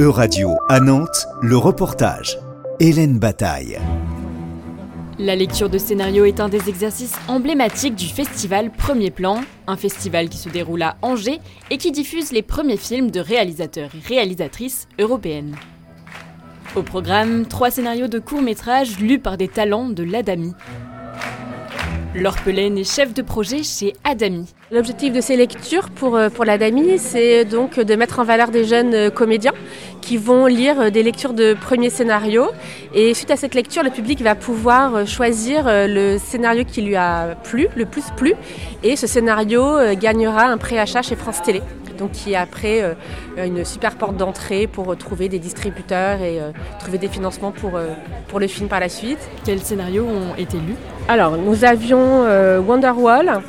E-Radio à Nantes, le reportage. Hélène Bataille. La lecture de scénario est un des exercices emblématiques du festival Premier Plan, un festival qui se déroule à Angers et qui diffuse les premiers films de réalisateurs et réalisatrices européennes. Au programme, trois scénarios de courts-métrages lus par des talents de l'Adami. Laure est chef de projet chez Adami. L'objectif de ces lectures pour, euh, pour l'Adami, c'est donc de mettre en valeur des jeunes euh, comédiens qui vont lire euh, des lectures de premiers scénarios. Et suite à cette lecture, le public va pouvoir choisir le scénario qui lui a plu, le plus plu. Et ce scénario gagnera un préachat chez France Télé donc qui est après une super porte d'entrée pour trouver des distributeurs et trouver des financements pour, pour le film par la suite. Quels scénarios ont été lus? Alors, nous avions euh, Wonderwall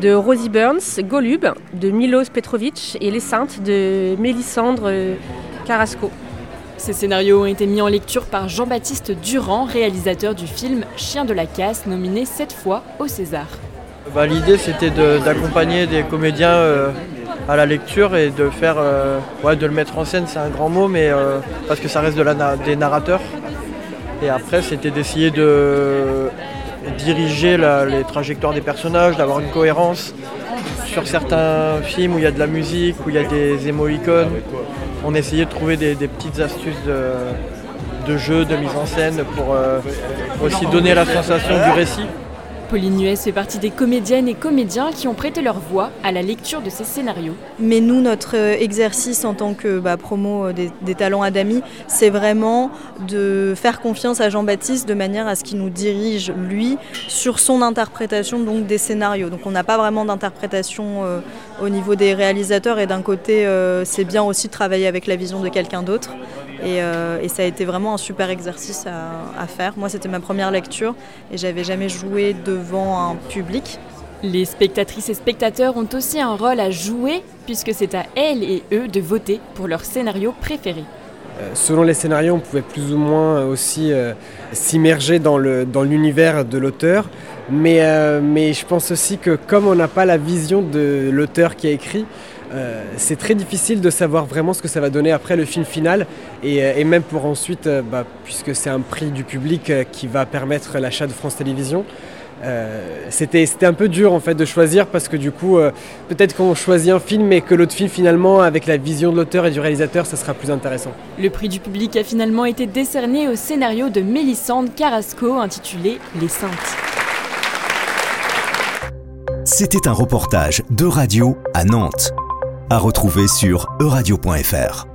de Rosie Burns, Golub de Milos Petrovic et Les Saintes de Mélissandre Carrasco. Ces scénarios ont été mis en lecture par Jean-Baptiste Durand, réalisateur du film Chien de la casse, nominé sept fois au César. Bah, l'idée c'était d'accompagner des comédiens euh, à la lecture et de faire, euh, de le mettre en scène, c'est un grand mot, mais parce que ça reste des narrateurs. Et après c'était d'essayer de diriger les trajectoires des personnages, d'avoir une cohérence. Sur certains films où il y a de la musique, où il y a des émo-icônes, on essayait de trouver des, petites astuces de, jeu, de mise en scène pour euh, aussi donner la sensation du récit. Pauline Nuès fait partie des comédiennes et comédiens qui ont prêté leur voix à la lecture de ces scénarios. Mais nous, notre euh, exercice en tant que bah, promo euh, des, talents Adami, c'est vraiment de faire confiance à Jean-Baptiste de manière à ce qu'il nous dirige, lui, sur son interprétation donc, des scénarios. Donc on n'a pas vraiment d'interprétation euh, au niveau des réalisateurs et d'un côté, c'est bien aussi de travailler avec la vision de quelqu'un d'autre. Euh, et, ça a été vraiment un super exercice à, faire. Moi, c'était ma première lecture et j'avais jamais joué devant un public. Les spectatrices et spectateurs ont aussi un rôle à jouer puisque c'est à elles et eux de voter pour leur scénario préféré. Euh, selon les scénarios, on pouvait plus ou moins aussi euh, s'immerger dans l'univers de l'auteur. Mais, je pense aussi que comme on n'a pas la vision de l'auteur qui a écrit, euh, c'est très difficile de savoir vraiment ce que ça va donner après le film final et, euh, même pour ensuite, euh, bah, puisque c'est un prix du public qui va permettre l'achat de France Télévisions. C'était un peu dur en fait de choisir parce que du coup peut-être qu'on choisit un film et que l'autre film finalement avec la vision de l'auteur et du réalisateur ça sera plus intéressant. Le prix du public a finalement été décerné au scénario de Mélissande Carrasco intitulé Les Saintes. C'était un reportage de radio à Nantes à retrouver sur euradio.fr.